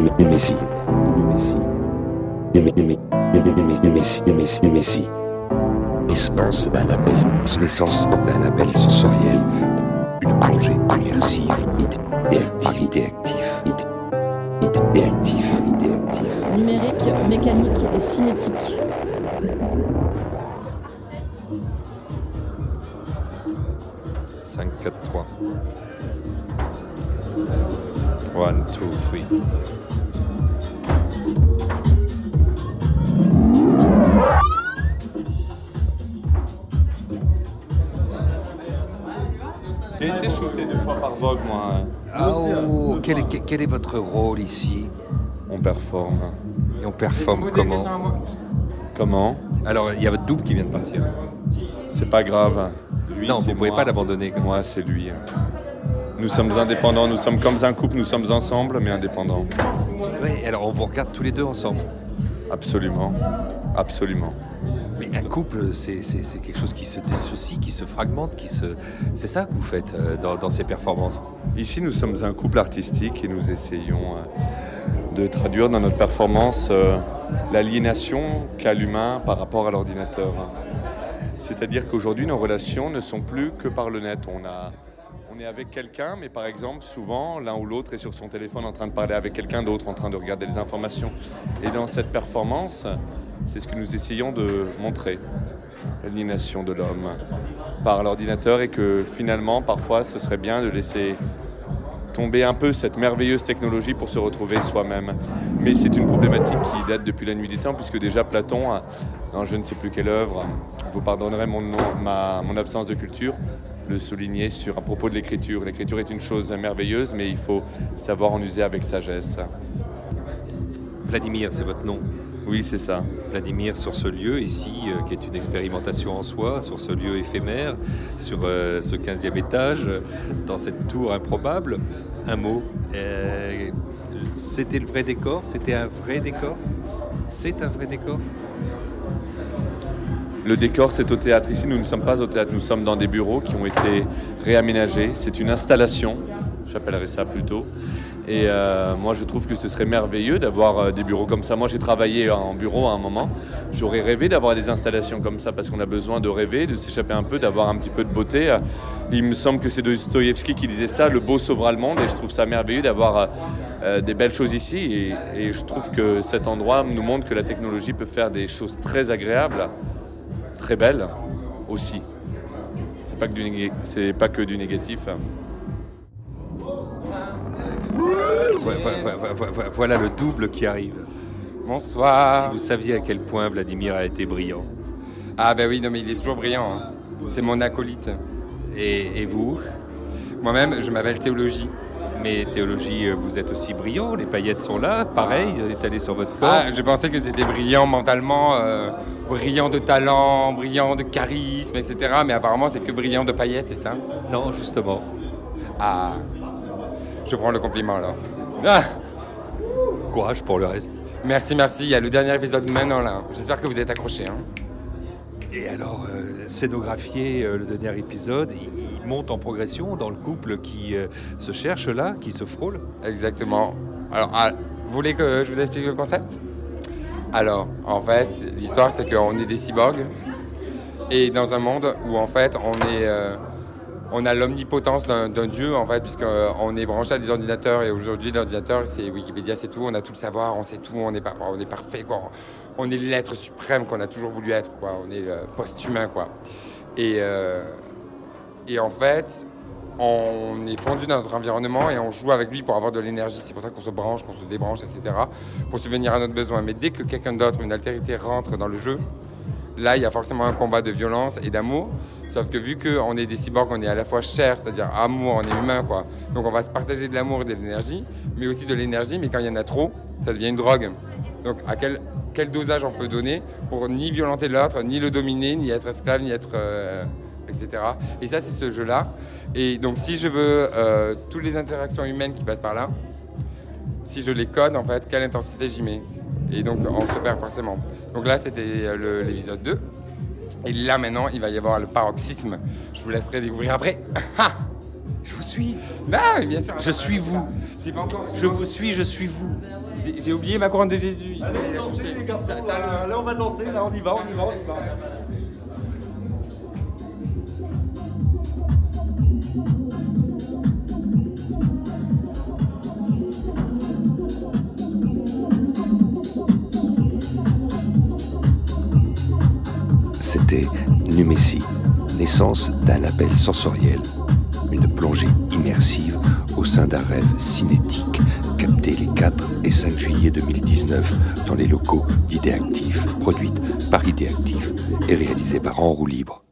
Messi, Messi, Messi, Messi, essence d'un appel, l'essence d'un appel sensoriel, une plongée immersive, idée active, idée active, idée active. Numérique, mécanique et cinétique. Cinq, quatre, trois. One, two, three. J'ai été shooté deux fois par Vogue, moi. Ah, oh, quel, est, quel est votre rôle ici? On performe. Et on performe comment? Comment? Alors, il y a votre double qui vient de partir. C'est pas grave. Lui, non, vous ne pouvez pas l'abandonner Moi, c'est lui. Nous sommes indépendants, nous sommes comme un couple, nous sommes ensemble, mais indépendants. Oui, alors on vous regarde tous les deux ensemble. Absolument. Absolument. Mais un couple, c'est quelque chose qui se dissocie, qui se fragmente, qui se... C'est ça que vous faites euh, dans, dans ces performances Ici, nous sommes un couple artistique et nous essayons euh, de traduire dans notre performance euh, l'aliénation qu'a l'humain par rapport à l'ordinateur. C'est-à-dire qu'aujourd'hui, nos relations ne sont plus que par le net. On, a, on est avec quelqu'un, mais par exemple, souvent, l'un ou l'autre est sur son téléphone en train de parler avec quelqu'un d'autre, en train de regarder les informations. Et dans cette performance, c'est ce que nous essayons de montrer, l'aliénation de l'homme par l'ordinateur et que finalement, parfois, ce serait bien de laisser tomber un peu cette merveilleuse technologie pour se retrouver soi-même. Mais c'est une problématique qui date depuis la nuit des temps, puisque déjà Platon, dans je ne sais plus quelle œuvre, vous pardonnerez mon absence de culture, le soulignait sur, à propos de l'écriture. L'écriture est une chose merveilleuse, mais il faut savoir en user avec sagesse. Vladimir, c'est votre nom. Oui, c'est ça. Vladimir, sur ce lieu ici, euh, qui est une expérimentation en soi, sur ce lieu éphémère, sur euh, ce 15e étage, dans cette tour improbable, un mot. euh, C'était le vrai décor? C'était un vrai décor? C'est un vrai décor? Le décor, c'est au théâtre. Ici, nous ne sommes pas au théâtre, nous sommes dans des bureaux qui ont été réaménagés. C'est une installation, j'appellerais ça plutôt. Et euh, moi, je trouve que ce serait merveilleux d'avoir euh, des bureaux comme ça. Moi, j'ai travaillé en bureau à un moment. J'aurais rêvé d'avoir des installations comme ça parce qu'on a besoin de rêver, de s'échapper un peu, d'avoir un petit peu de beauté. Il me semble que c'est Dostoïevski qui disait ça, le beau sauvera le monde. Et je trouve ça merveilleux d'avoir euh, euh, des belles choses ici. Et je trouve que cet endroit nous montre que la technologie peut faire des choses très agréables très belle aussi. C'est pas que du, néga- c'est pas que du négatif. Vo- vo- vo- vo- vo- Voilà le double qui arrive. Si Bonsoir. vous saviez à quel point Vladimir a été brillant. Ah bah oui, non mais il est toujours brillant. hein. C'est mon acolyte. Et, et vous? Moi-même, je m'appelle Théologie. Mais théologie, euh, vous êtes aussi brillant, les paillettes sont là, pareil, étalées sur votre corps. Ah, je pensais que c'était brillant mentalement, euh, brillant de talent, brillant de charisme, etc. Mais apparemment, c'est que brillant de paillettes, c'est ça? Non, justement. Ah, je prends le compliment alors. Ah, Courage pour le reste. merci, merci. Il y a le dernier épisode maintenant là. J'espère que vous êtes accrochés. hein. Et alors, euh, scénographier euh, le dernier épisode, il, monte en progression dans le couple qui euh, se cherche là, qui se frôle. Exactement. Alors, ah, vous voulez que je vous explique le concept? Alors, en fait, l'histoire, c'est qu'on est des cyborgs et dans un monde où, en fait, on est, on a l'omnipotence d'un dieu, en fait, puisqu'on est branché à des ordinateurs et aujourd'hui, l'ordinateur, c'est Wikipédia, c'est tout. On a tout le savoir, on sait tout, on est, parfait, quoi. Est l'être suprême qu'on a toujours voulu être. On est le post-humain, quoi. Et, euh, et en fait, on est fondu dans notre environnement et on joue avec lui pour avoir de l'énergie. C'est pour ça qu'on se branche, qu'on se débranche, etc. pour subvenir à notre besoin. Mais dès que quelqu'un d'autre, une altérité rentre dans le jeu, là, il y a forcément un combat de violence et d'amour. Sauf que vu qu'on est des cyborgs, on est à la fois chair, c'est-à-dire amour, on est humain, quoi. Donc on va se partager de l'amour et de l'énergie, mais aussi de l'énergie. Mais quand il y en a trop, ça devient une drogue. Donc à quel, quel dosage on peut donner pour ni violenter l'autre, ni le dominer, ni être esclave, ni être... euh, etc. Et ça, c'est ce jeu-là. Et donc, si je veux euh, toutes les interactions humaines qui passent par là, si je les code, en fait, quelle intensité j'y mets Et donc, on se perd forcément. Donc là, c'était euh, l'épisode 2. Et là, maintenant, il va y avoir le paroxysme. Je vous laisserai découvrir après. Je vous suis. Non, mais bien sûr. Je suis vous. J'ai pas encore. Je vous suis, je suis vous. J'ai j'ai oublié ma couronne de Jésus. Allez, dansez les garçons, là, on va danser, là on y va, on y va, on y va. C'était Numessie, naissance d'un label sensoriel, une plongée immersive au sein d'un rêve cinétique capté les 4 et 5 juillet 2019 dans les locaux d'Idéactif, produite par Idéactif et réalisée par En Roue Libre.